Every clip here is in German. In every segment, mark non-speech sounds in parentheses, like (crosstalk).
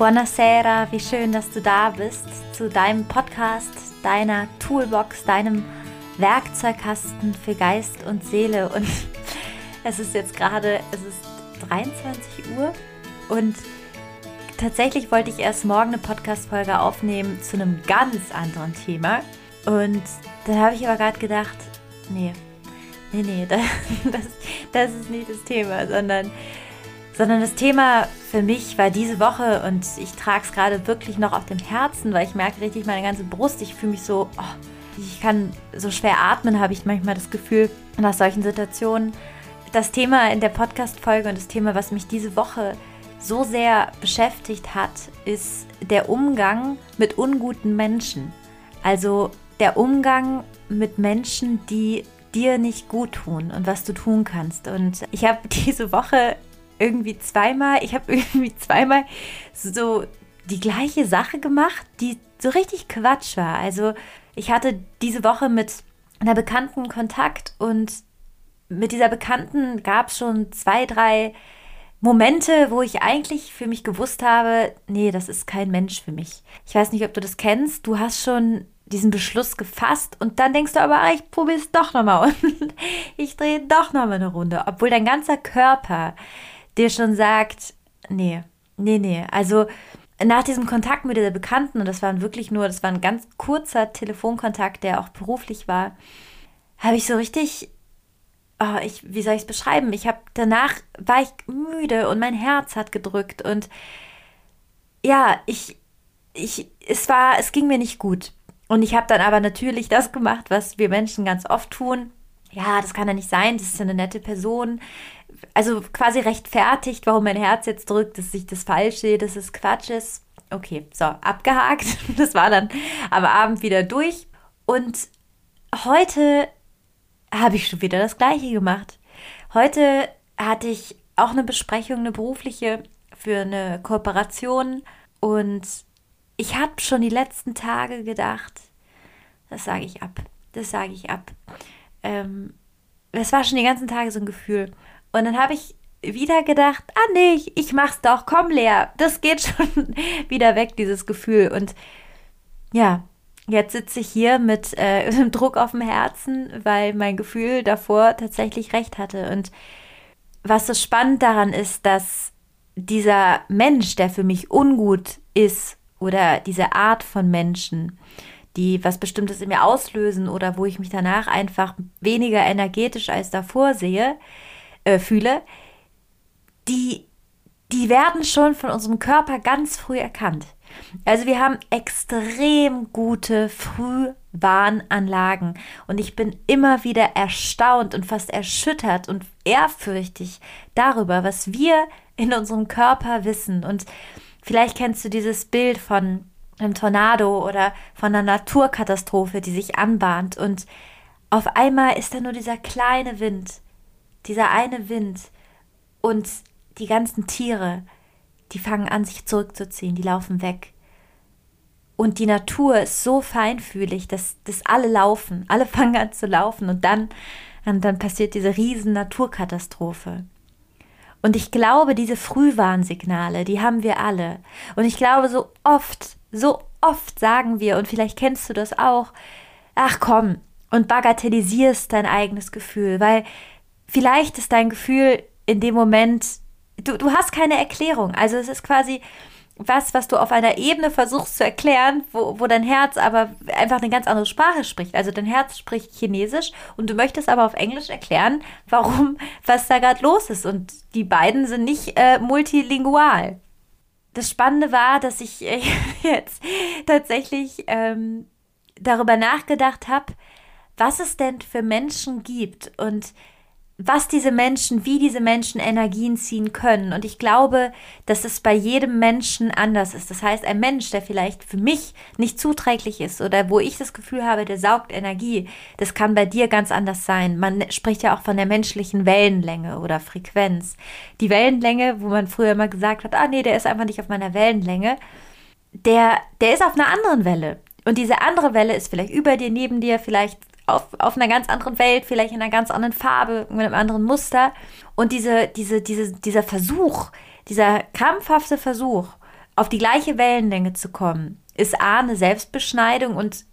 Buonasera, wie schön, dass du da bist zu deinem Podcast, deiner Toolbox, deinem Werkzeugkasten für Geist und Seele. Und (laughs) es ist jetzt gerade, es ist 23 Uhr und tatsächlich wollte ich erst morgen eine Podcast-Folge aufnehmen zu einem ganz anderen Thema. Und dann habe ich aber gerade gedacht, nee, nee, nee, (laughs) das, das, das ist nicht das Thema, sondern sondern das Thema für mich war diese Woche und ich trage es gerade wirklich noch auf dem Herzen, weil ich merke richtig meine ganze Brust. Ich fühle mich so, oh, ich kann so schwer atmen, habe ich manchmal das Gefühl nach solchen Situationen. Das Thema in der Podcast-Folge und das Thema, was mich diese Woche so sehr beschäftigt hat, ist der Umgang mit unguten Menschen. Also der Umgang mit Menschen, die dir nicht gut tun und was du tun kannst. Und ich habe (laughs) diese Woche irgendwie zweimal, ich habe (laughs) irgendwie zweimal so die gleiche Sache gemacht, die so richtig Quatsch war. Also ich hatte diese Woche mit einer Bekannten Kontakt und mit dieser Bekannten gab es schon zwei, drei Momente, wo ich eigentlich für mich gewusst habe, nee, das ist kein Mensch für mich. Ich weiß nicht, ob du das kennst. Du hast schon diesen Beschluss gefasst und dann denkst du aber, ah, ich probiere es doch nochmal (laughs) und ich drehe doch nochmal eine Runde, obwohl dein ganzer Körper dir schon sagt, nee, nee, nee. Also nach diesem Kontakt mit der Bekannten, und das war wirklich nur, das war ein ganz kurzer Telefonkontakt, der auch beruflich war, habe ich so richtig, oh, ich, wie soll ich es beschreiben? Ich habe danach war ich müde und mein Herz hat gedrückt und ja, ich, ich, es war, es ging mir nicht gut. Und ich habe dann aber natürlich das gemacht, was wir Menschen ganz oft tun. Ja, das kann ja nicht sein, das ist ja eine nette Person also quasi rechtfertigt, warum mein Herz jetzt drückt, dass ich das falsch sehe, dass es Quatsch ist. Okay, so, abgehakt. (laughs) Das war dann am Abend wieder durch. Und heute habe ich schon wieder das Gleiche gemacht. Heute hatte ich auch eine Besprechung, eine berufliche für eine Kooperation. Und ich habe schon die letzten Tage gedacht, das sage ich ab. Das sage ich ab. Ähm, war schon die ganzen Tage so ein Gefühl. Und dann habe ich wieder gedacht, ah nee, ich, mach's doch, komm Lea, das geht (laughs) schon wieder weg, dieses Gefühl. Und ja, jetzt sitze ich hier mit äh, (laughs) Druck auf dem Herzen, weil mein Gefühl davor tatsächlich recht hatte. Und was so spannend daran ist, dass dieser Mensch, der für mich ungut ist, oder diese Art von Menschen, die was Bestimmtes in mir auslösen oder wo ich mich danach einfach weniger energetisch als davor sehe, äh, fühle, die, die werden schon von unserem Körper ganz früh erkannt. Also wir haben extrem gute Frühwarnanlagen und ich bin immer wieder erstaunt und fast erschüttert und ehrfürchtig darüber, was wir in unserem Körper wissen. Und vielleicht kennst du dieses Bild von einem Tornado oder von einer Naturkatastrophe, die sich anbahnt und auf einmal ist da nur dieser kleine Wind dieser eine Wind und die ganzen Tiere, die fangen an, sich zurückzuziehen, die laufen weg. Und die Natur ist so feinfühlig, dass, dass alle laufen, alle (laughs) fangen an zu laufen und dann, und dann passiert diese riesen Naturkatastrophe. Und ich glaube, diese Frühwarnsignale, die haben wir alle. Und ich glaube, so oft, so oft sagen wir, und vielleicht kennst du das auch, ach komm, und bagatellisierst dein eigenes Gefühl, weil vielleicht ist dein Gefühl in dem Moment, du, du hast keine Erklärung. Also es ist quasi was, was du auf einer Ebene versuchst zu erklären, wo, wo dein Herz aber einfach eine ganz andere Sprache spricht. Also dein Herz spricht Chinesisch und du möchtest aber auf Englisch erklären, warum, (laughs) was da gerade los ist. Und die beiden sind nicht äh, multilingual. Das Spannende war, dass ich äh, (laughs) jetzt tatsächlich ähm, darüber nachgedacht habe, was es denn für Menschen gibt und was diese Menschen, wie diese Menschen Energien ziehen können. Und ich glaube, dass es bei jedem Menschen anders ist. Das heißt, ein Mensch, der vielleicht für mich nicht zuträglich ist oder wo ich das Gefühl habe, der saugt Energie, das kann bei dir ganz anders sein. Man spricht ja auch von der menschlichen Wellenlänge oder Frequenz. Die Wellenlänge, wo man früher immer gesagt hat, ah nee, der ist einfach nicht auf meiner Wellenlänge, der, der ist auf einer anderen Welle. Und diese andere Welle ist vielleicht über dir, neben dir, vielleicht auf, auf einer ganz anderen Welt, vielleicht in einer ganz anderen Farbe, mit einem anderen Muster. Und diese, diese, diese, dieser Versuch, dieser krampfhafte Versuch, auf die gleiche Wellenlänge zu kommen, ist A, eine Selbstbeschneidung und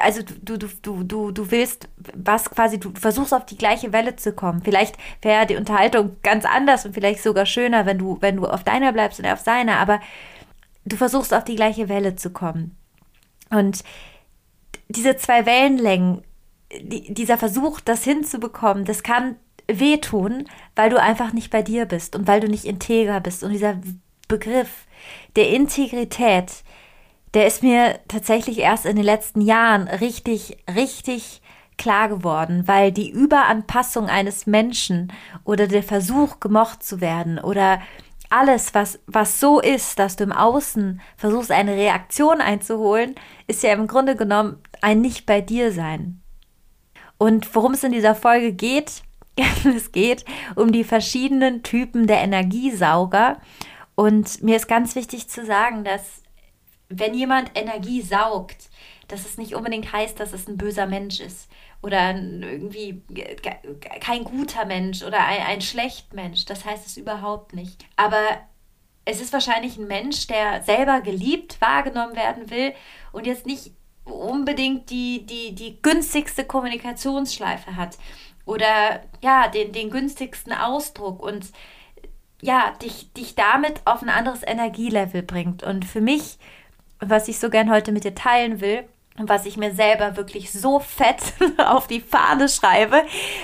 also du, du, du, du, du willst was quasi, du versuchst auf die gleiche Welle zu kommen. Vielleicht wäre die Unterhaltung ganz anders und vielleicht sogar schöner, wenn du, wenn du auf deiner bleibst und er auf seiner, aber du versuchst auf die gleiche Welle zu kommen. Und diese zwei Wellenlängen, die, dieser Versuch, das hinzubekommen, das kann wehtun, weil du einfach nicht bei dir bist und weil du nicht integer bist. Und dieser Begriff der Integrität, der ist mir tatsächlich erst in den letzten Jahren richtig, richtig klar geworden, weil die Überanpassung eines Menschen oder der Versuch, gemocht zu werden oder alles, was, was so ist, dass du im Außen versuchst, eine Reaktion einzuholen, ist ja im Grunde genommen ein Nicht bei dir sein. Und worum es in dieser Folge geht, (laughs) es geht um die verschiedenen Typen der Energiesauger. Und mir ist ganz wichtig zu sagen, dass wenn jemand Energie saugt, dass es nicht unbedingt heißt, dass es ein böser Mensch ist oder irgendwie kein guter Mensch oder ein, ein schlecht Mensch. Das heißt es überhaupt nicht. Aber es ist wahrscheinlich ein Mensch, der selber geliebt wahrgenommen werden will und jetzt nicht unbedingt die, die, die günstigste Kommunikationsschleife hat oder ja, den, den günstigsten Ausdruck und ja, dich, dich damit auf ein anderes Energielevel bringt. Und für mich was ich so gern heute mit dir teilen will was ich mir selber wirklich so fett (laughs) auf die Fahne schreibe,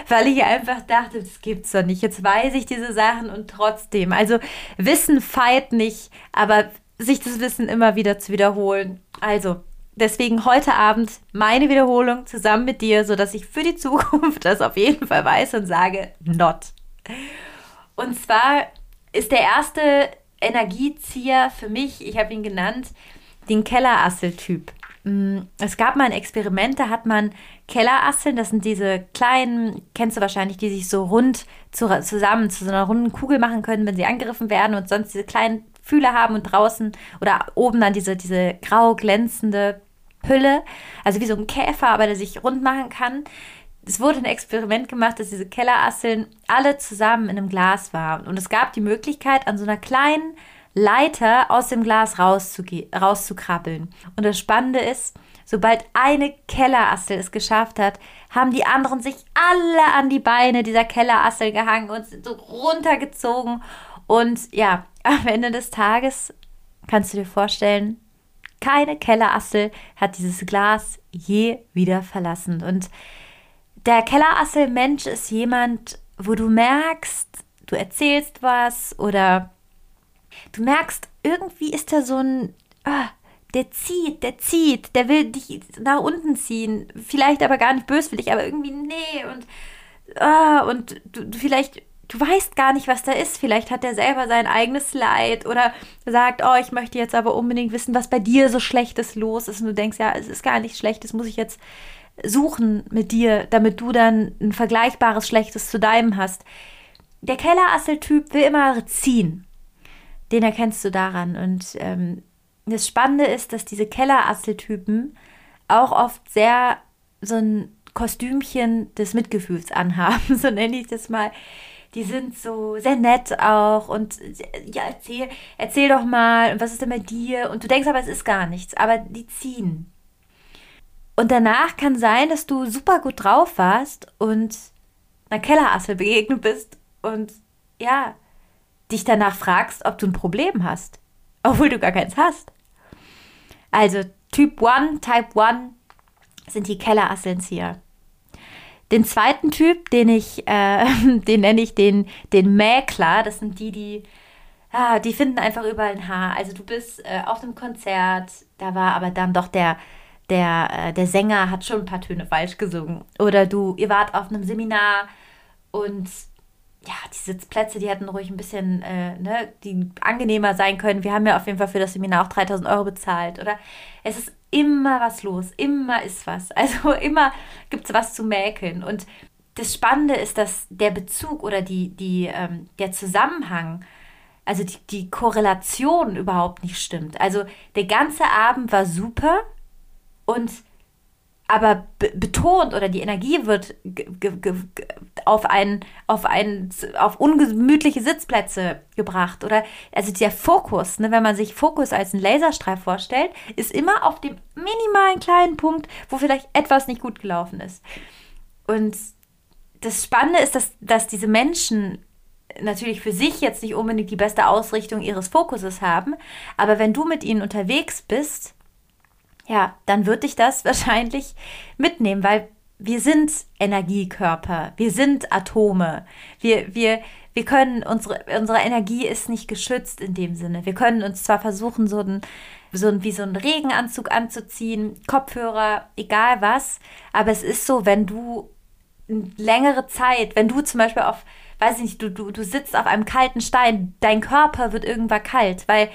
weil ich einfach dachte, das gibt's doch nicht. Jetzt weiß ich diese Sachen und trotzdem. Also Wissen feit nicht, aber sich das Wissen immer wieder zu wiederholen. Also deswegen heute Abend meine Wiederholung zusammen mit dir, sodass ich für die Zukunft das auf jeden Fall weiß und sage, not. Und zwar ist der erste Energiezieher für mich, ich habe ihn genannt, den Kellerasseltyp. Mm, es gab mal ein Experiment, da hat man Kellerasseln, das sind diese kleinen, kennst du wahrscheinlich, die sich so rund zu, zusammen zu so einer runden Kugel machen können, wenn sie angegriffen werden und sonst diese kleinen Fühler haben und draußen oder oben dann diese, diese grau glänzende Hülle, also wie so ein Käfer, aber der sich rund machen kann. Es wurde ein Experiment gemacht, dass diese Kellerasseln alle zusammen in einem Glas waren. Und es gab die Möglichkeit, an so einer kleinen Leiter aus dem Glas rauszukrabbeln. Und das Spannende ist, sobald eine Kellerassel es geschafft hat, haben die anderen sich alle an die Beine dieser Kellerassel gehangen und sind so runtergezogen. Und ja, (laughs) am Ende des Tages kannst du dir vorstellen, keine Kellerassel hat dieses Glas je wieder verlassen. Und der Kellerassel-Mensch ist jemand, wo du merkst, du erzählst was oder du merkst, irgendwie ist da so ein, ah, der zieht, der zieht, der will dich nach unten ziehen. Vielleicht aber gar nicht böswillig, aber irgendwie nee und, ah, und du, du vielleicht du weißt gar nicht, was da ist. Vielleicht hat er selber sein eigenes Leid oder sagt, oh, ich möchte jetzt aber unbedingt wissen, was bei dir so Schlechtes los ist. Und du denkst, ja, es ist gar nicht schlecht, das muss ich jetzt suchen mit dir, damit du dann ein vergleichbares Schlechtes zu deinem hast. Der Kellerasseltyp will immer ziehen den erkennst du daran. Und ähm, das Spannende ist, dass diese Kellerasseltypen auch oft sehr so ein Kostümchen des Mitgefühls anhaben, (laughs) so nenne ich das mal. Die sind so sehr nett auch und ja, erzähl, erzähl doch mal, was ist denn bei dir? Und du denkst aber, es ist gar nichts, aber die ziehen. Und danach kann sein, dass du super gut drauf warst und einer Kellerassel begegnet bist und ja, dich danach fragst, ob du ein Problem hast, obwohl du gar keins hast. Also Typ 1, Type 1 sind die Kellerasselnzieher. Den zweiten Typ, den ich, äh, (laughs) den nenne ich den, den Mäkler, das sind die, die, ah, die finden einfach überall ein Haar. Also du bist äh, auf einem Konzert, da war aber dann doch der, der, äh, der Sänger hat schon ein paar Töne falsch gesungen. Oder du, ihr wart auf einem Seminar und ja, die Sitzplätze, die hätten ruhig ein bisschen, äh, ne, die angenehmer sein können. Wir haben ja auf jeden Fall für das Seminar auch 3000 Euro bezahlt. Oder es ist immer was los, immer ist was. (laughs) Also immer gibt es was zu mäkeln. Und das Spannende ist, dass der Bezug oder die, die, ähm, der Zusammenhang, also die, die Korrelation überhaupt nicht stimmt. Also der ganze Abend war super und aber betont oder die Energie wird auf ein, auf ein, auf ungemütliche Sitzplätze gebracht oder also der Fokus, ne, wenn man sich Fokus als einen Laserstrahl vorstellt, ist immer auf dem minimalen kleinen Punkt, wo vielleicht etwas nicht gut gelaufen ist. Und das Spannende ist, dass, dass diese Menschen natürlich für sich jetzt nicht unbedingt die beste Ausrichtung ihres Fokuses haben, aber wenn du mit ihnen unterwegs bist, ja, dann wird dich das (laughs) wahrscheinlich mitnehmen, weil wir sind Energiekörper, wir sind Atome, wir, wir, wir können, unsere, unsere Energie ist nicht geschützt in dem Sinne. Wir können uns zwar versuchen, so ein, so ein, wie so einen Regenanzug anzuziehen, Kopfhörer, egal was, aber es ist so, wenn du längere Zeit, wenn du zum Beispiel auf, weiß ich nicht, du, du, du sitzt auf einem kalten Stein, dein Körper wird irgendwann kalt, weil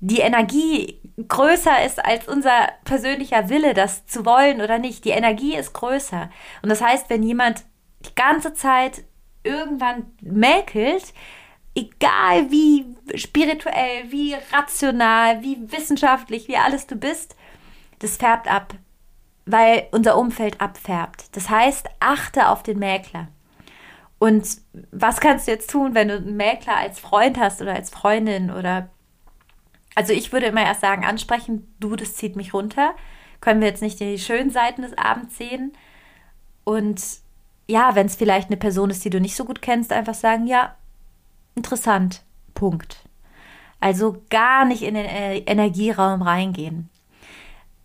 die Energie größer ist als unser persönlicher Wille, das zu wollen oder nicht. Die Energie ist größer. Und das heißt, wenn jemand die ganze Zeit irgendwann mäkelt, egal wie spirituell, wie rational, wie wissenschaftlich, wie alles du bist, das färbt ab, weil unser Umfeld abfärbt. Das heißt, achte auf den Mäkler. Und was kannst du jetzt tun, wenn du einen Mäkler als Freund hast oder als Freundin oder also ich würde immer erst sagen, ansprechen, du, das zieht mich runter. Können wir jetzt nicht die schönen Seiten des Abends sehen? Und ja, wenn es vielleicht eine Person ist, die du nicht so gut kennst, einfach sagen, ja, interessant, Punkt. Also gar nicht in den Energieraum reingehen.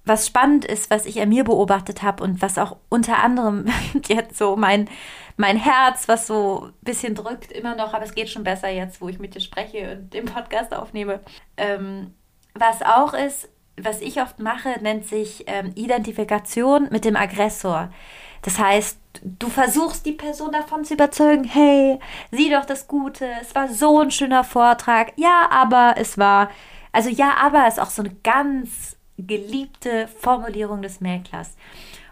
Was spannend ist, was ich an mir beobachtet habe und was auch unter anderem (laughs) jetzt so mein, mein Herz, was so ein bisschen drückt, immer noch, aber es geht schon besser jetzt, wo ich mit dir spreche und den Podcast aufnehme. Ähm, was auch ist, was ich oft mache, nennt sich ähm, Identifikation mit dem Aggressor. Das heißt, du versuchst die Person davon zu überzeugen, hey, sieh doch das Gute, es war so ein schöner Vortrag. Ja, aber es war, also ja, aber ist auch so eine ganz geliebte Formulierung des Mäklers.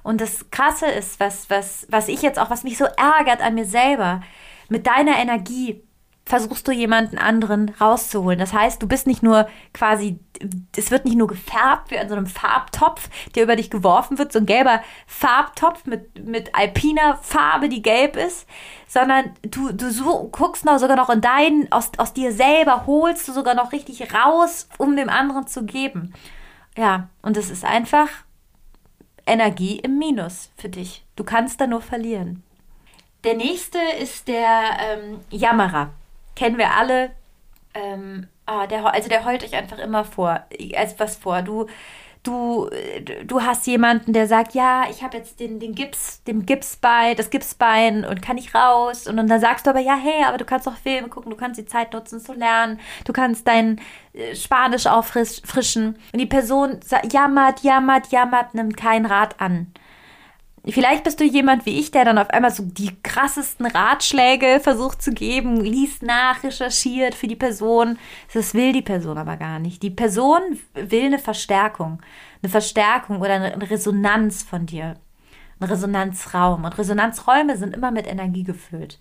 Und das Krasse ist, was, was, was ich jetzt auch, was mich so ärgert an mir selber, mit deiner Energie versuchst du jemanden anderen rauszuholen. Das heißt, du bist nicht nur quasi, es wird nicht nur gefärbt wie an so einem Farbtopf, der über dich geworfen wird, so ein gelber Farbtopf mit, mit alpiner Farbe, die gelb ist, sondern du, du so, guckst noch sogar noch in deinen, aus, aus dir selber holst du sogar noch richtig raus, um dem anderen zu geben. Ja, und es ist einfach Energie im Minus für dich. Du kannst da nur verlieren. Der nächste ist der ähm, Jammerer. Kennen wir alle. Ähm, ah, der, also der heult euch einfach immer vor, als was vor. Du du, du hast jemanden, der sagt, ja, ich habe jetzt den, den Gips, dem Gipsbein, das Gipsbein und kann nicht raus. Und, dann sagst du aber, ja, hey, aber du kannst doch Filme gucken, du kannst die Zeit nutzen zu lernen, du kannst dein äh, Spanisch auffrischen. Und die Person jammert, jammert, jammert, nimmt kein Rat an. Vielleicht bist du jemand wie ich, der dann auf einmal so die krassesten Ratschläge versucht zu geben, liest nach, recherchiert für die Person. Das will die Person aber gar nicht. Die Person will eine Verstärkung, eine Verstärkung oder eine Resonanz von dir. Ein Resonanzraum. Und Resonanzräume sind immer mit Energie gefüllt.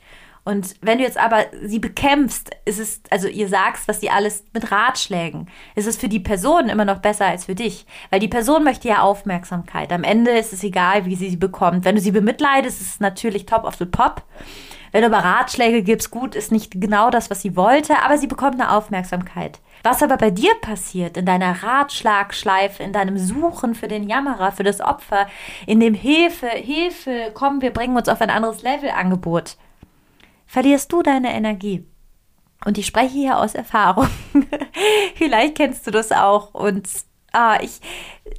Und wenn du jetzt aber sie bekämpfst, ist es, also ihr sagst, was sie alles mit Ratschlägen, ist es für die Person immer noch besser als für dich. Weil die Person möchte ja Aufmerksamkeit. Am Ende ist es egal, wie sie sie bekommt. Wenn du sie bemitleidest, ist es natürlich top of the pop. Wenn du aber Ratschläge gibst, gut, ist nicht genau das, was sie wollte, aber sie bekommt eine Aufmerksamkeit. Was aber bei dir passiert, in deiner Ratschlagschleife, in deinem Suchen für den Jammerer, für das Opfer, in dem Hilfe, Hilfe, komm, wir bringen uns auf ein anderes Level Angebot, verlierst du deine Energie. Und ich spreche hier aus Erfahrung. (laughs) Vielleicht kennst du das auch. Und ah, ich,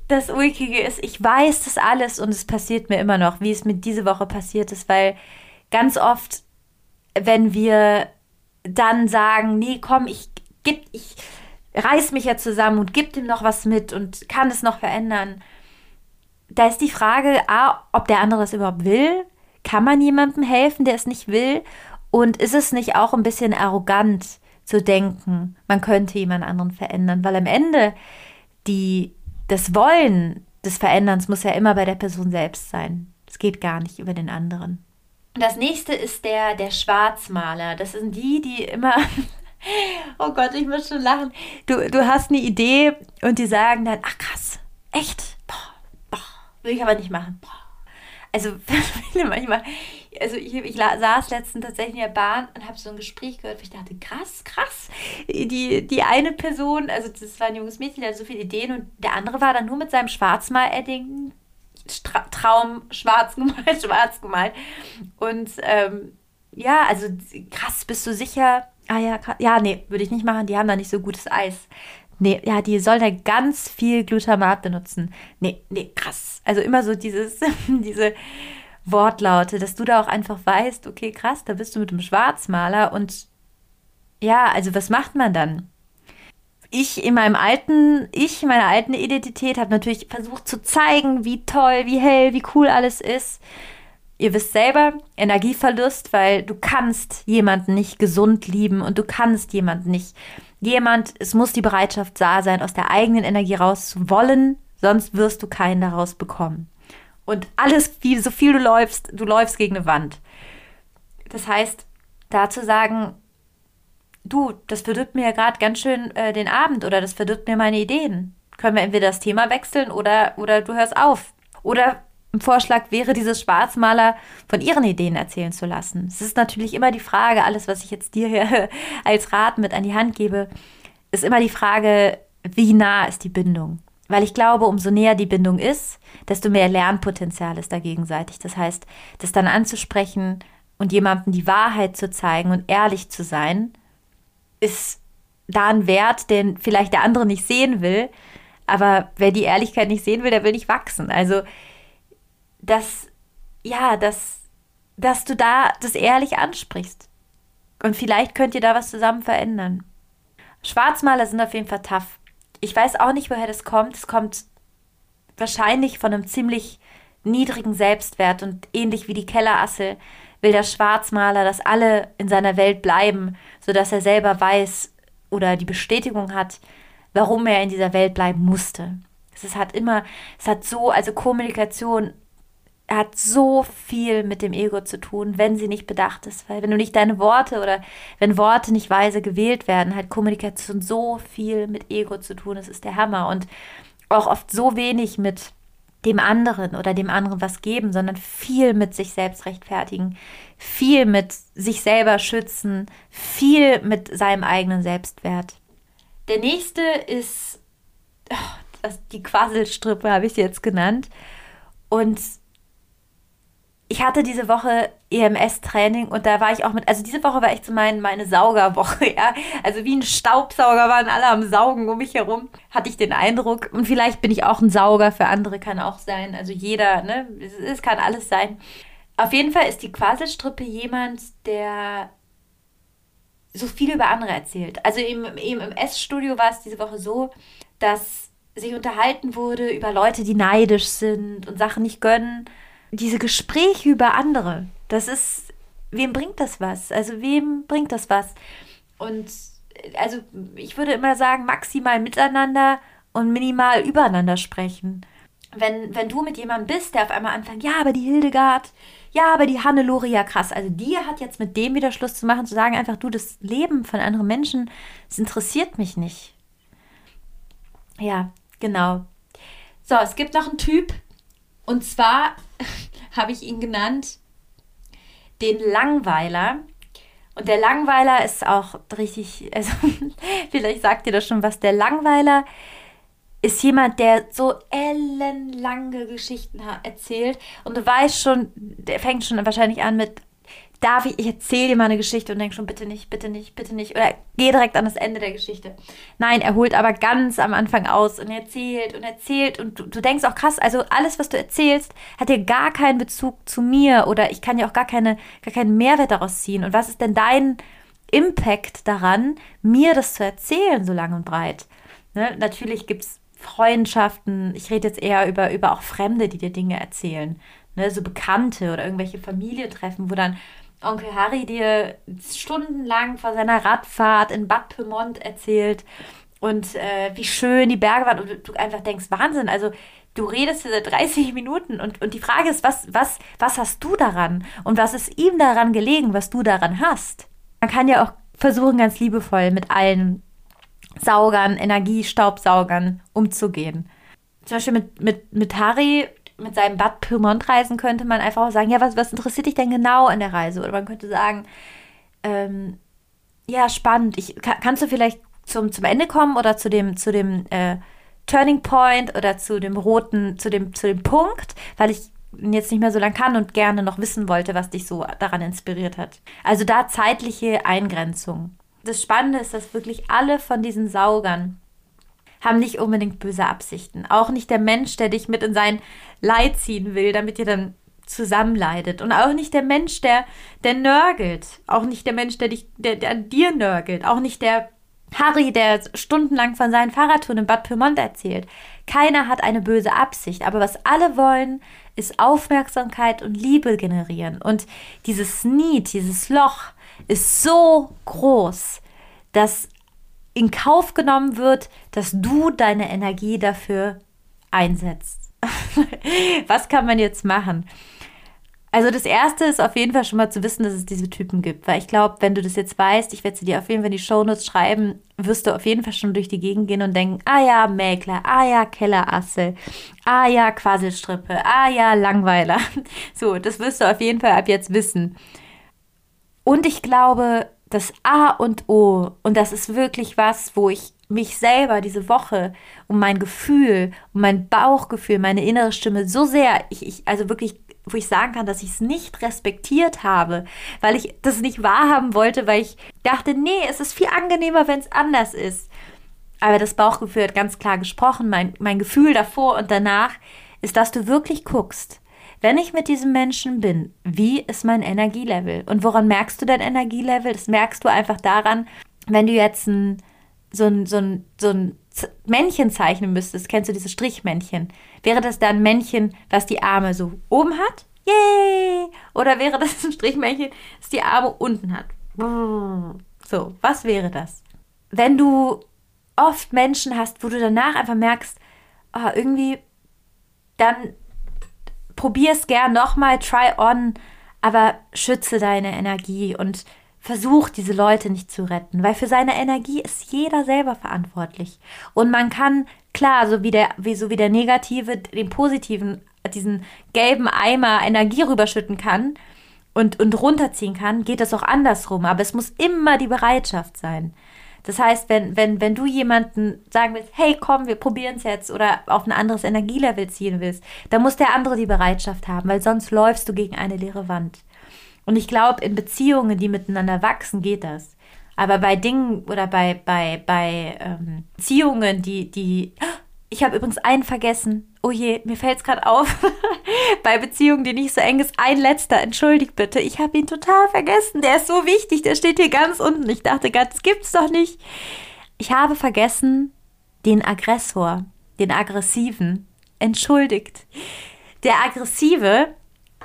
das Ulkige ist, ich weiß das alles und es passiert mir immer noch, wie es mir diese Woche passiert ist, weil ganz oft, wenn wir dann sagen, nee, komm, ich gib, ich reiß mich jetzt zusammen und gib dem noch was mit und kann es noch verändern. Da ist die Frage, A, ob der andere es überhaupt will. Kann man jemandem helfen, der es nicht will? Und ist es nicht auch ein bisschen arrogant zu denken, man könnte jemand anderen verändern? Weil am Ende die, das Wollen des Veränderns muss ja immer bei der Person selbst sein. Es geht gar nicht über den anderen. Das nächste ist der, der Schwarzmaler. Das sind die, die immer. (laughs) oh Gott, ich muss schon lachen. Du, du hast eine Idee und die sagen dann, ach krass, echt? Boah, boah, will ich aber nicht machen. Also (laughs) manchmal, also ich, ich saß letztens tatsächlich in der Bahn und habe so ein Gespräch gehört, wo ich dachte, krass, krass. Die, die eine Person, also das war ein junges Mädchen, der hatte so viele Ideen und der andere war dann nur mit seinem Schwarzmal-Edding Traum schwarz gemalt, (laughs) schwarz gemalt. Und ähm, ja, also krass, bist du sicher? Ah ja, krass. ja, nee, würde ich nicht machen. Die haben da nicht so gutes Eis. Nee, ja, die sollen da ganz viel Glutamat benutzen. Nee, nee, krass. Also immer so dieses, (laughs) diese Wortlaute, dass du da auch einfach weißt, okay, krass, da bist du mit dem Schwarzmaler und ja, also was macht man dann? Ich in meinem alten, ich in meiner alten Identität habe natürlich versucht zu zeigen, wie toll, wie hell, wie cool alles ist. Ihr wisst selber, Energieverlust, weil du kannst jemanden nicht gesund lieben und du kannst jemanden nicht jemand, es muss die Bereitschaft da sein, aus der eigenen Energie raus zu wollen, sonst wirst du keinen daraus bekommen. Und alles, wie, so viel du läufst, du läufst gegen eine Wand. Das heißt, da zu sagen, du, das verdirbt mir ja gerade ganz schön äh, den Abend oder das verdirbt mir meine Ideen. Können wir entweder das Thema wechseln oder, oder du hörst auf. Oder ein Vorschlag wäre, dieses Schwarzmaler von ihren Ideen erzählen zu lassen. Es ist natürlich immer die Frage, alles, was ich jetzt dir hier (laughs) als Rat mit an die Hand gebe, ist immer die Frage, wie nah ist die Bindung? Weil ich glaube, umso näher die Bindung ist, desto mehr Lernpotenzial ist da gegenseitig. Das heißt, das dann anzusprechen und jemandem die Wahrheit zu zeigen und ehrlich zu sein, ist da ein Wert, den vielleicht der andere nicht sehen will. Aber wer die Ehrlichkeit nicht sehen will, der will nicht wachsen. Also dass, ja, dass, dass du da das ehrlich ansprichst. Und vielleicht könnt ihr da was zusammen verändern. Schwarzmaler sind auf jeden Fall tough. Ich weiß auch nicht, woher das kommt. Es kommt wahrscheinlich von einem ziemlich niedrigen Selbstwert und ähnlich wie die Kellerassel will der Schwarzmaler, dass alle in seiner Welt bleiben, sodass er selber weiß oder die Bestätigung hat, warum er in dieser Welt bleiben musste. Es hat immer, es hat so, also Kommunikation hat so viel mit dem Ego zu tun, wenn sie nicht bedacht ist. Weil wenn du nicht deine Worte oder wenn Worte nicht weise gewählt werden, hat Kommunikation so viel mit Ego zu tun. Das ist der Hammer. Und auch oft so wenig mit dem anderen oder dem anderen was geben, sondern viel mit sich selbst rechtfertigen, viel mit sich selber schützen, viel mit seinem eigenen Selbstwert. Der nächste ist oh, das, die Quasselstrippe, habe ich sie jetzt genannt. Und ich hatte diese Woche EMS-Training und da war ich auch mit, also diese Woche war echt so mein, meine Saugerwoche, (laughs) ja. Also wie ein Staubsauger waren alle am Saugen um mich herum, hatte ich den Eindruck. Und vielleicht bin ich auch ein Sauger, für andere kann auch sein. Also jeder, ne, es, es kann alles sein. Auf jeden Fall ist die Quasselstrippe jemand, der so viel über andere erzählt. Also im, im EMS-Studio war es diese Woche so, dass sich unterhalten wurde über Leute, die neidisch sind und Sachen nicht gönnen diese Gespräche über andere, das ist, wem bringt das was? Also wem bringt das was? Und also ich würde immer sagen, maximal miteinander und minimal übereinander sprechen. Wenn, wenn du mit jemandem bist, der auf einmal anfängt, ja, aber die Hildegard, ja, aber die Hannelore, ja krass. Also die hat jetzt mit dem wieder Schluss zu machen, zu sagen einfach, du, das Leben von anderen Menschen, das interessiert mich nicht. Ja, genau. So, es gibt noch einen Typ, und zwar (laughs) habe ich ihn genannt den Langweiler. Und der Langweiler ist auch richtig, (laughs) also vielleicht sagt ihr das schon was, der Langweiler ist jemand, der so ellenlange Geschichten erzählt und du weißt schon, der fängt schon wahrscheinlich an mit darf ich, ich erzähle dir mal eine Geschichte und denke schon, bitte nicht, bitte nicht, bitte nicht. Oder geh direkt an das Ende der Geschichte. Nein, er holt aber ganz am Anfang aus und erzählt und erzählt und du, du denkst auch krass, also alles, was du erzählst, hat ja gar keinen Bezug zu mir oder ich kann ja auch gar, keine, gar keinen Mehrwert daraus ziehen. Und was ist denn dein Impact daran, mir das zu erzählen, so lang und breit? Ne? Natürlich gibt es Freundschaften, ich rede jetzt eher über, über auch Fremde, die dir Dinge erzählen. Ne? So Bekannte oder irgendwelche Familientreffen, wo dann Onkel Harry dir stundenlang vor seiner Radfahrt in Bad Pyrmont erzählt und äh, wie schön die Berge waren und du einfach denkst, Wahnsinn, also du redest hier seit 30 Minuten und, und die Frage ist, was, was, was hast du daran und was ist ihm daran gelegen, was du daran hast? Man kann ja auch versuchen, ganz liebevoll mit allen Saugern, Energiestaubsaugern umzugehen. Zum Beispiel mit, mit, mit Harry mit seinem Bad Pyrmont reisen, könnte man einfach auch sagen, ja, was, was interessiert dich denn genau an der Reise? Oder man könnte sagen, ähm, ja, spannend. Ich, kann, kannst du vielleicht zum, zum Ende kommen oder zu dem, zu dem äh, Turning Point oder zu dem roten, zu dem, zu dem Punkt, weil ich jetzt nicht mehr so lange kann und gerne noch wissen wollte, was dich so daran inspiriert hat. Also da zeitliche Eingrenzung. Das Spannende ist, dass wirklich alle von diesen Saugern haben nicht unbedingt böse Absichten. Auch nicht der Mensch, der dich mit in sein Leid ziehen will, damit ihr dann zusammenleidet. Und auch nicht der Mensch, der, der nörgelt. Auch nicht der Mensch, der dich, der, der an dir nörgelt. Auch nicht der Harry, der stundenlang von seinen Fahrradtouren in Bad Pyrmont erzählt. Keiner hat eine böse Absicht, aber was alle wollen, ist Aufmerksamkeit und Liebe generieren. Und dieses Need, dieses Loch ist so groß, dass in Kauf genommen wird, dass du deine Energie dafür einsetzt. (laughs) was kann man jetzt machen? Also das Erste ist auf jeden Fall schon mal zu wissen, dass es diese Typen gibt. Weil ich glaube, wenn du das jetzt weißt, ich werde sie dir auf jeden Fall in die Shownotes schreiben, wirst du auf jeden Fall schon durch die Gegend gehen und denken, ah ja, Mäkler, ah ja, Kellerassel, ah ja, Quasselstrippe, ah ja, Langweiler. (laughs) So, das wirst du auf jeden Fall ab jetzt wissen. Und ich glaube, das A und O, und das ist wirklich was, wo ich mich selber diese Woche um mein Gefühl, um mein Bauchgefühl, meine innere Stimme so sehr, ich, ich also wirklich wo ich sagen kann, dass ich es nicht respektiert habe, weil ich das nicht wahrhaben wollte, weil ich dachte, nee, es ist viel angenehmer, wenn es anders ist. Aber das Bauchgefühl hat ganz klar gesprochen. Mein, mein Gefühl davor und danach ist, dass du wirklich guckst, wenn ich mit diesem Menschen bin, wie ist mein Energielevel? Und woran merkst du dein Energielevel? Das merkst du einfach daran, wenn du jetzt ein, so ein, so ein, so ein Männchen zeichnen müsstest, kennst du diese Strichmännchen? Wäre das dann ein Männchen, was die Arme so oben hat? Yay! Oder wäre das ein Strichmännchen, das die Arme unten hat? So, was wäre das? Wenn du oft Menschen hast, wo du danach einfach merkst, oh, irgendwie, dann probier es gern nochmal, try on, aber schütze deine Energie und versucht, diese Leute nicht zu retten, weil für seine Energie ist jeder selber verantwortlich. Und man kann, klar, so wie der, wie, so wie der Negative den Positiven, diesen gelben Eimer Energie rüberschütten kann und, und runterziehen kann, geht das auch andersrum. Aber es muss immer die Bereitschaft sein. Das heißt, wenn, wenn, wenn du jemanden sagen willst, hey, komm, wir probieren es jetzt oder auf ein anderes Energielevel ziehen willst, dann muss der andere die Bereitschaft haben, weil sonst läufst du gegen eine leere Wand. Und ich glaube, in Beziehungen, die miteinander wachsen, geht das. Aber bei Dingen oder bei, bei, bei ähm, Beziehungen, die, die. Ich habe übrigens einen vergessen. Oh je, mir fällt es gerade auf. (laughs) bei Beziehungen, die nicht so eng ist, ein letzter. Entschuldigt bitte. Ich habe ihn total vergessen. Der ist so wichtig. Der steht hier ganz unten. Ich dachte gerade, das gibt's doch nicht. Ich habe vergessen den Aggressor, den Aggressiven. Entschuldigt. Der Aggressive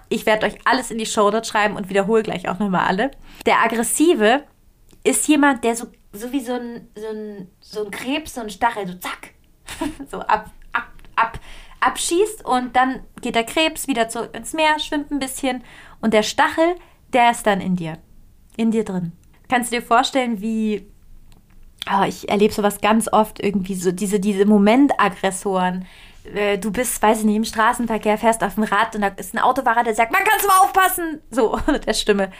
ich werde euch alles in die Show Notes schreiben und wiederhole gleich auch nochmal alle. Der Aggressive ist jemand, der so, so wie so ein, so, ein, so ein Krebs, so ein Stachel, so zack, (laughs) so ab, ab, ab, abschießt und dann geht der Krebs wieder zurück ins Meer, schwimmt ein bisschen und der Stachel, der ist dann in dir, in dir drin. Kannst du dir vorstellen, wie oh, ich erlebe sowas ganz oft irgendwie so diese diese Momentaggressoren, äh, du bist, weiß ich nicht, im Straßenverkehr, fährst auf dem Rad und da ist ein Autofahrer, der sagt, man kannst du mal aufpassen. So, (laughs) mit der Stimme.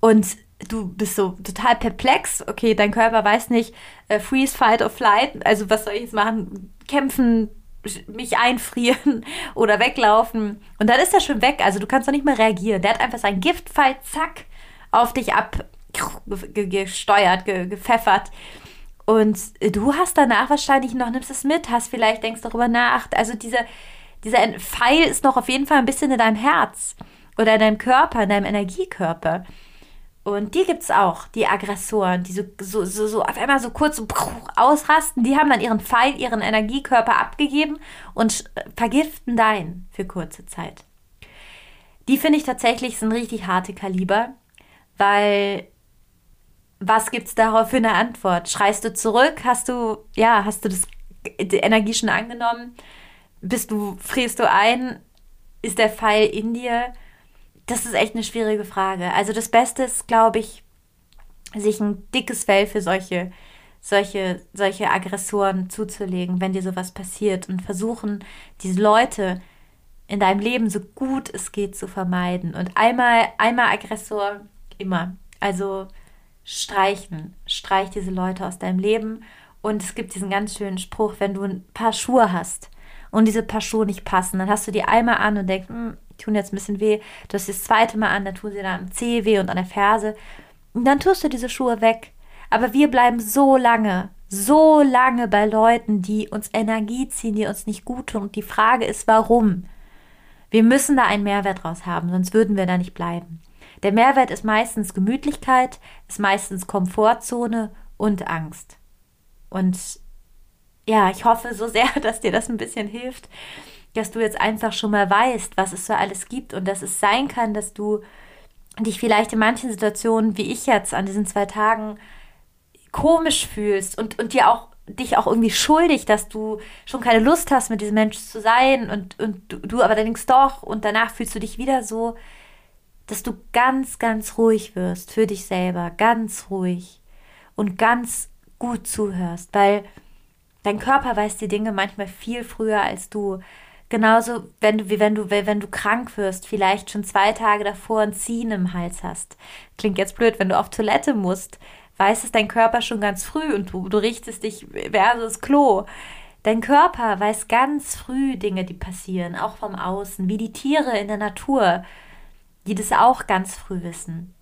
Und du bist so total perplex. Okay, dein Körper weiß nicht, äh, freeze, fight or flight. Also was soll ich jetzt machen? Kämpfen, mich einfrieren (laughs) oder weglaufen. Und dann ist er schon weg. Also du kannst doch nicht mehr reagieren. Der hat einfach seinen Giftfall, zack, auf dich abgesteuert, (laughs) gepfeffert. Und du hast danach wahrscheinlich noch, nimmst es mit, hast vielleicht, denkst darüber nach. Also diese, dieser Pfeil ist noch auf jeden Fall ein bisschen in deinem Herz oder in deinem Körper, in deinem Energiekörper. Und die gibt es auch, die Aggressoren, die so, so, so, so auf einmal so kurz ausrasten. Die haben dann ihren Pfeil, ihren Energiekörper abgegeben und vergiften deinen für kurze Zeit. Die finde ich tatsächlich sind richtig harte Kaliber, weil was gibt's darauf für eine Antwort? Schreist du zurück? Hast du, ja, hast du das, die Energie schon angenommen? Bist du, frierst du ein? Ist der Pfeil in dir? Das ist echt eine schwierige Frage. Also das Beste ist, glaube ich, sich ein dickes Fell für solche, solche, solche Aggressoren zuzulegen, wenn dir sowas passiert und versuchen, diese Leute in deinem Leben so gut es geht zu vermeiden. Und einmal, einmal Aggressor, immer. Also streichen, streich diese Leute aus deinem Leben. Und es gibt diesen ganz schönen Spruch, wenn du ein paar Schuhe hast und diese paar Schuhe nicht passen, dann hast du die einmal an und denkst, hm, tun jetzt ein bisschen weh. Du hast das zweite Mal an, dann tun sie dann am Zeh weh und an der Ferse. Und dann tust du diese Schuhe weg. Aber wir bleiben so lange, so lange bei Leuten, die uns Energie ziehen, die uns nicht gut tun. Und die Frage ist, warum? Wir müssen da einen Mehrwert draus haben, sonst würden wir da nicht bleiben. Der Mehrwert ist meistens Gemütlichkeit, ist meistens Komfortzone und Angst. Und ja, ich hoffe so sehr, (laughs) dass dir das ein bisschen hilft, dass du jetzt einfach schon mal weißt, was es so alles gibt und dass es sein kann, dass du dich vielleicht in manchen Situationen, wie ich jetzt an diesen zwei Tagen, komisch fühlst und, und dir auch dich auch irgendwie schuldig, dass du schon keine Lust hast, mit diesem Menschen zu sein und, und du, du aber denkst doch und danach fühlst du dich wieder so, dass du ganz, ganz ruhig wirst für dich selber, ganz ruhig und ganz gut zuhörst, weil dein Körper weiß die Dinge manchmal viel früher als du. Genauso, wenn du, wie wenn du, wenn du krank wirst, vielleicht schon zwei Tage davor ein Ziehen im Hals hast. Klingt jetzt blöd, wenn du auf Toilette musst, weiß es dein Körper schon ganz früh und du, du richtest dich versus Klo. Dein Körper weiß ganz früh Dinge, die passieren, auch vom Außen, wie die Tiere in der Natur, die das auch ganz früh wissen.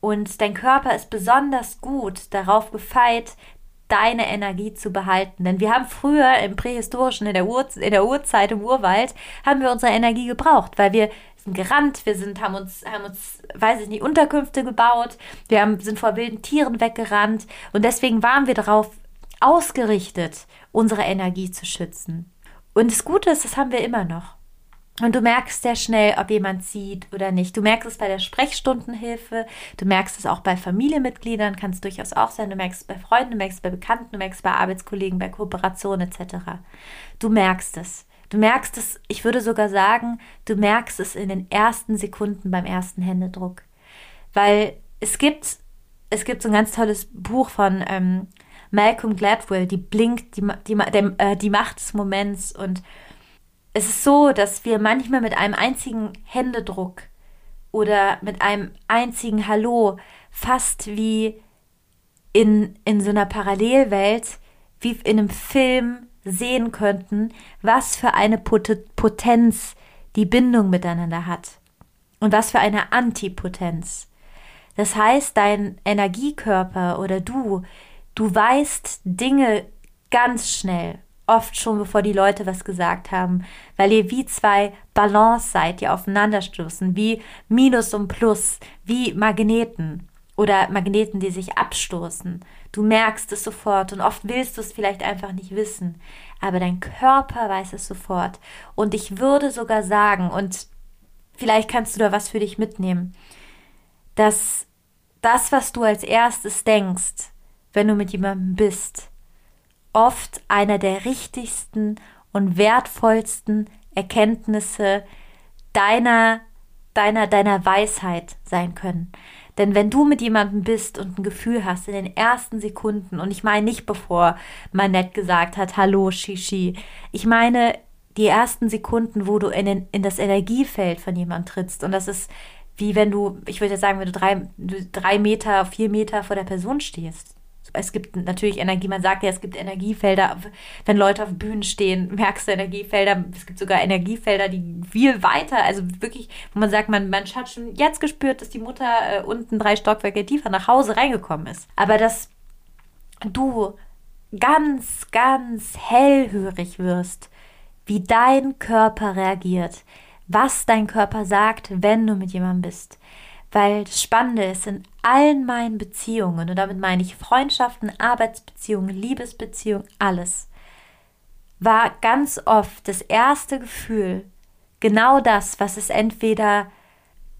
Und dein Körper ist besonders gut darauf gefeit, deine Energie zu behalten. Denn wir haben früher im Prähistorischen, in der, Ur in der Urzeit, im Urwald, haben wir unsere Energie gebraucht, weil wir sind gerannt, wir sind, haben uns, haben uns, weiß ich nicht, Unterkünfte gebaut, wir haben, sind vor wilden Tieren weggerannt und deswegen waren wir darauf ausgerichtet, unsere Energie zu schützen. Und das Gute ist, das haben wir immer noch. Und du merkst sehr schnell, ob jemand sieht oder nicht. Du merkst es bei der Sprechstundenhilfe, du merkst es auch bei Familienmitgliedern, kann es durchaus auch sein. Du merkst es bei Freunden, du merkst es bei Bekannten, du merkst es bei Arbeitskollegen, bei Kooperationen etc. Du merkst es. Du merkst es, ich würde sogar sagen, du merkst es in den ersten Sekunden beim ersten Händedruck. Weil es gibt, es gibt so ein ganz tolles Buch von ähm, Malcolm Gladwell, die blinkt, die, die, die, äh, die Macht des Moments. Und es ist so, dass wir manchmal mit einem einzigen Händedruck oder mit einem einzigen Hallo fast wie in, in so einer Parallelwelt, wie in einem Film sehen könnten, was für eine Potenz die Bindung miteinander hat und was für eine Antipotenz. Das heißt, dein Energiekörper oder du, du weißt Dinge ganz schnell, oft schon bevor die Leute was gesagt haben, weil ihr wie zwei Balance seid, die aufeinanderstoßen, wie Minus und Plus, wie Magneten oder Magneten, die sich abstoßen. Du merkst es sofort und oft willst du es vielleicht einfach nicht wissen, aber dein Körper weiß es sofort. Und ich würde sogar sagen, und vielleicht kannst du da was für dich mitnehmen, dass das, was du als erstes denkst, wenn du mit jemandem bist, oft einer der richtigsten und wertvollsten Erkenntnisse deiner, deiner, deiner Weisheit sein können. Denn wenn du mit jemandem bist und ein Gefühl hast in den ersten Sekunden, und ich meine nicht bevor man nett gesagt hat, hallo Shishi, ich meine die ersten Sekunden, wo du in, den, in das Energiefeld von jemandem trittst. Und das ist wie wenn du, ich würde sagen, wenn du drei, drei Meter, vier Meter vor der Person stehst es gibt natürlich Energie, man sagt ja, es gibt Energiefelder, wenn Leute auf Bühnen stehen, merkst du Energiefelder, es gibt sogar Energiefelder, die viel weiter, also wirklich, wo man sagt, man, man hat schon jetzt gespürt, dass die Mutter äh, unten drei Stockwerke tiefer nach Hause reingekommen ist. Aber dass du ganz, ganz hellhörig wirst, wie dein Körper reagiert, was dein Körper sagt, wenn du mit jemandem bist weil das Spannende ist, in allen meinen Beziehungen, und damit meine ich Freundschaften, Arbeitsbeziehungen, Liebesbeziehungen, alles, war ganz oft das erste Gefühl genau das, was es entweder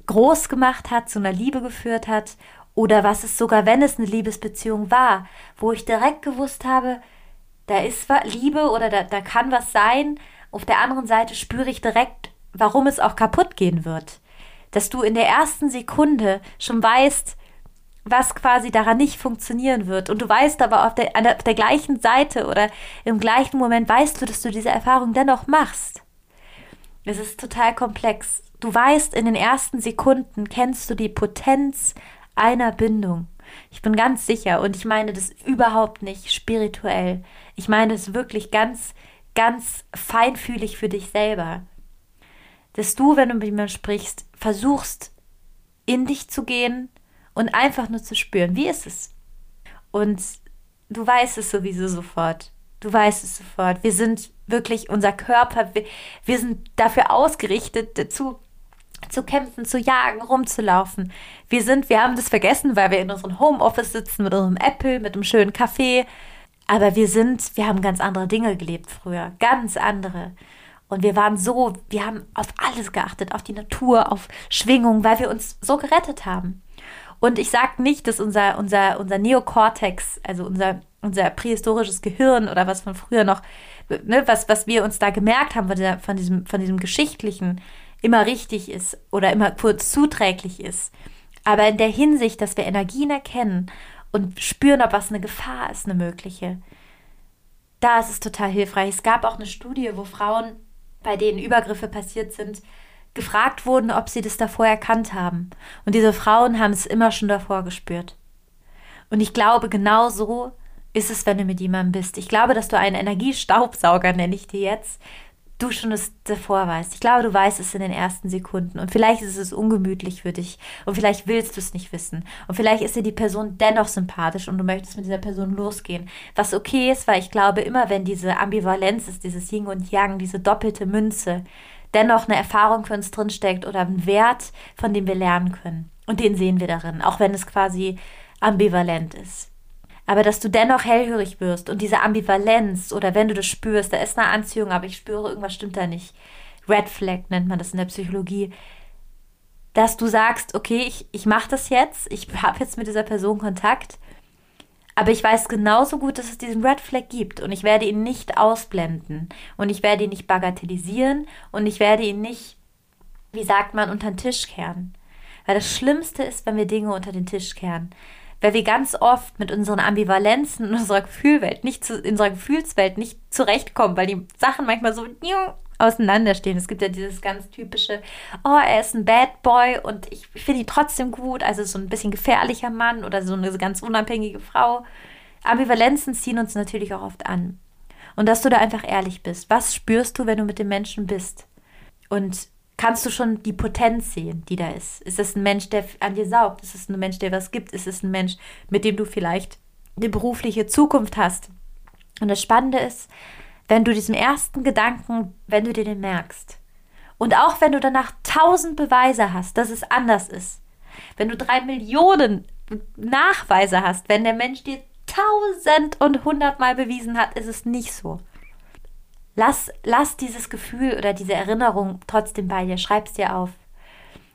groß gemacht hat, zu einer Liebe geführt hat, oder was es sogar, wenn es eine Liebesbeziehung war, wo ich direkt gewusst habe, da ist Liebe oder da, da kann was sein. Auf der anderen Seite spüre ich direkt, warum es auch kaputt gehen wird dass du in der ersten Sekunde schon weißt, was quasi daran nicht funktionieren wird. Und du weißt aber auf der, der, auf der gleichen Seite oder im gleichen Moment weißt du, dass du diese Erfahrung dennoch machst. Es ist total komplex. Du weißt, in den ersten Sekunden kennst du die Potenz einer Bindung. Ich bin ganz sicher und ich meine das überhaupt nicht spirituell. Ich meine es wirklich ganz, ganz feinfühlig für dich selber. Dass du, wenn du mit jemandem sprichst, versuchst, in dich zu gehen und einfach nur zu spüren, wie ist es? Und du weißt es sowieso sofort. Du weißt es sofort. Wir sind wirklich, unser Körper, wir, wir sind dafür ausgerichtet, dazu zu kämpfen, zu jagen, rumzulaufen. Wir sind, wir haben das vergessen, weil wir in unserem Homeoffice sitzen mit unserem Apple, mit einem schönen Kaffee. Aber wir sind, wir haben ganz andere Dinge gelebt früher. Ganz andere. Und wir waren so, wir haben auf alles geachtet, auf die Natur, auf Schwingung, weil wir uns so gerettet haben. Und ich sage nicht, dass unser, unser, unser Neokortex, also unser, unser prähistorisches Gehirn oder was von früher noch, ne, was, was wir uns da gemerkt haben von, dieser, von, diesem, von diesem Geschichtlichen, immer richtig ist oder immer kurz zuträglich ist. Aber in der Hinsicht, dass wir Energien erkennen und spüren, ob was eine Gefahr ist, eine mögliche, da ist es total hilfreich. Es gab auch eine Studie, wo Frauen, bei denen Übergriffe passiert sind, gefragt wurden, ob sie das davor erkannt haben. Und diese Frauen haben es immer schon davor gespürt. Und ich glaube, genau so ist es, wenn du mit jemandem bist. Ich glaube, dass du einen Energiestaubsauger, nenne ich dir jetzt, du schon es davor weißt. Ich glaube, du weißt es in den ersten Sekunden. Und vielleicht ist es ungemütlich für dich. Und vielleicht willst du es nicht wissen. Und vielleicht ist dir die Person dennoch sympathisch und du möchtest mit dieser Person losgehen. Was okay ist, weil ich glaube, immer wenn diese Ambivalenz ist, dieses Yin und Yang, diese doppelte Münze, dennoch eine Erfahrung für uns drinsteckt oder ein Wert, von dem wir lernen können. Und den sehen wir darin, auch wenn es quasi ambivalent ist aber dass du dennoch hellhörig wirst und diese Ambivalenz oder wenn du das spürst, da ist eine Anziehung, aber ich spüre, irgendwas stimmt da nicht. Red Flag nennt man das in der Psychologie. Dass du sagst, okay, ich, ich mache das jetzt, ich habe jetzt mit dieser Person Kontakt, aber ich weiß genauso gut, dass es diesen Red Flag gibt und ich werde ihn nicht ausblenden und ich werde ihn nicht bagatellisieren und ich werde ihn nicht, wie sagt man, unter den Tisch kehren. Weil das Schlimmste ist, wenn wir Dinge unter den Tisch kehren weil wir ganz oft mit unseren Ambivalenzen in unserer Gefühlwelt nicht zu, in unserer Gefühlswelt nicht zurechtkommen, weil die Sachen manchmal so auseinanderstehen. Es gibt ja dieses ganz typische, oh, er ist ein Bad Boy und ich finde ihn trotzdem gut, also so ein bisschen gefährlicher Mann oder so eine ganz unabhängige Frau. Ambivalenzen ziehen uns natürlich auch oft an. Und dass du da einfach ehrlich bist. Was spürst du, wenn du mit dem Menschen bist? Und kannst du schon die Potenz sehen, die da ist. Ist es ein Mensch, der an dir saugt? Ist es ein Mensch, der was gibt? Ist es ein Mensch, mit dem du vielleicht eine berufliche Zukunft hast? Und das Spannende ist, wenn du diesem ersten Gedanken, wenn du dir den merkst, und auch wenn du danach tausend Beweise hast, dass es anders ist, wenn du drei Millionen Nachweise hast, wenn der Mensch dir tausend und hundertmal bewiesen hat, ist es nicht so. Lass, lass dieses Gefühl oder diese Erinnerung trotzdem bei dir, schreib es dir auf.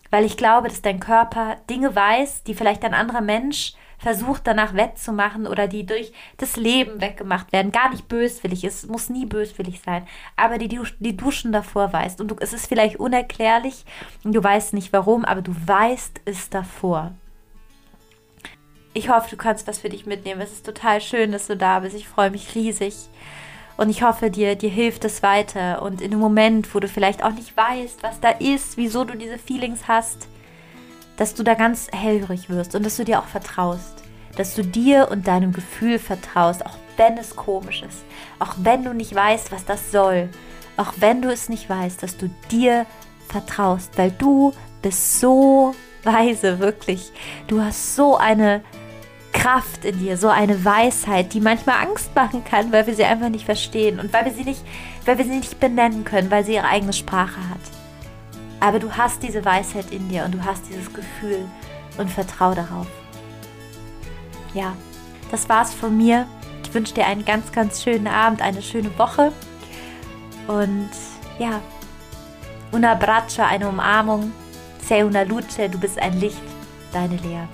Weil ich glaube, dass dein Körper Dinge weiß, die vielleicht ein anderer Mensch versucht danach wettzumachen oder die durch das Leben weggemacht werden. Gar nicht böswillig, es muss nie böswillig sein, aber die, die du schon davor weißt. Und du, es ist vielleicht unerklärlich und du weißt nicht warum, aber du weißt es davor. Ich hoffe, du kannst was für dich mitnehmen. Es ist total schön, dass du da bist. Ich freue mich riesig. Und ich hoffe, dir, dir hilft es weiter. Und in dem Moment, wo du vielleicht auch nicht weißt, was da ist, wieso du diese Feelings hast, dass du da ganz hellhörig wirst und dass du dir auch vertraust. Dass du dir und deinem Gefühl vertraust, auch wenn es komisch ist. Auch wenn du nicht weißt, was das soll. Auch wenn du es nicht weißt, dass du dir vertraust, weil du bist so weise, wirklich. Du hast so eine Kraft in dir, so eine Weisheit, die manchmal Angst machen kann, weil wir sie einfach nicht verstehen und weil wir sie nicht, weil wir sie nicht benennen können, weil sie ihre eigene Sprache hat. Aber du hast diese Weisheit in dir und du hast dieses Gefühl und vertrau darauf. Ja, das war's von mir. Ich wünsche dir einen ganz, ganz schönen Abend, eine schöne Woche. Und ja, una braccia, eine Umarmung. Sei una luce, du bist ein Licht, deine Lea.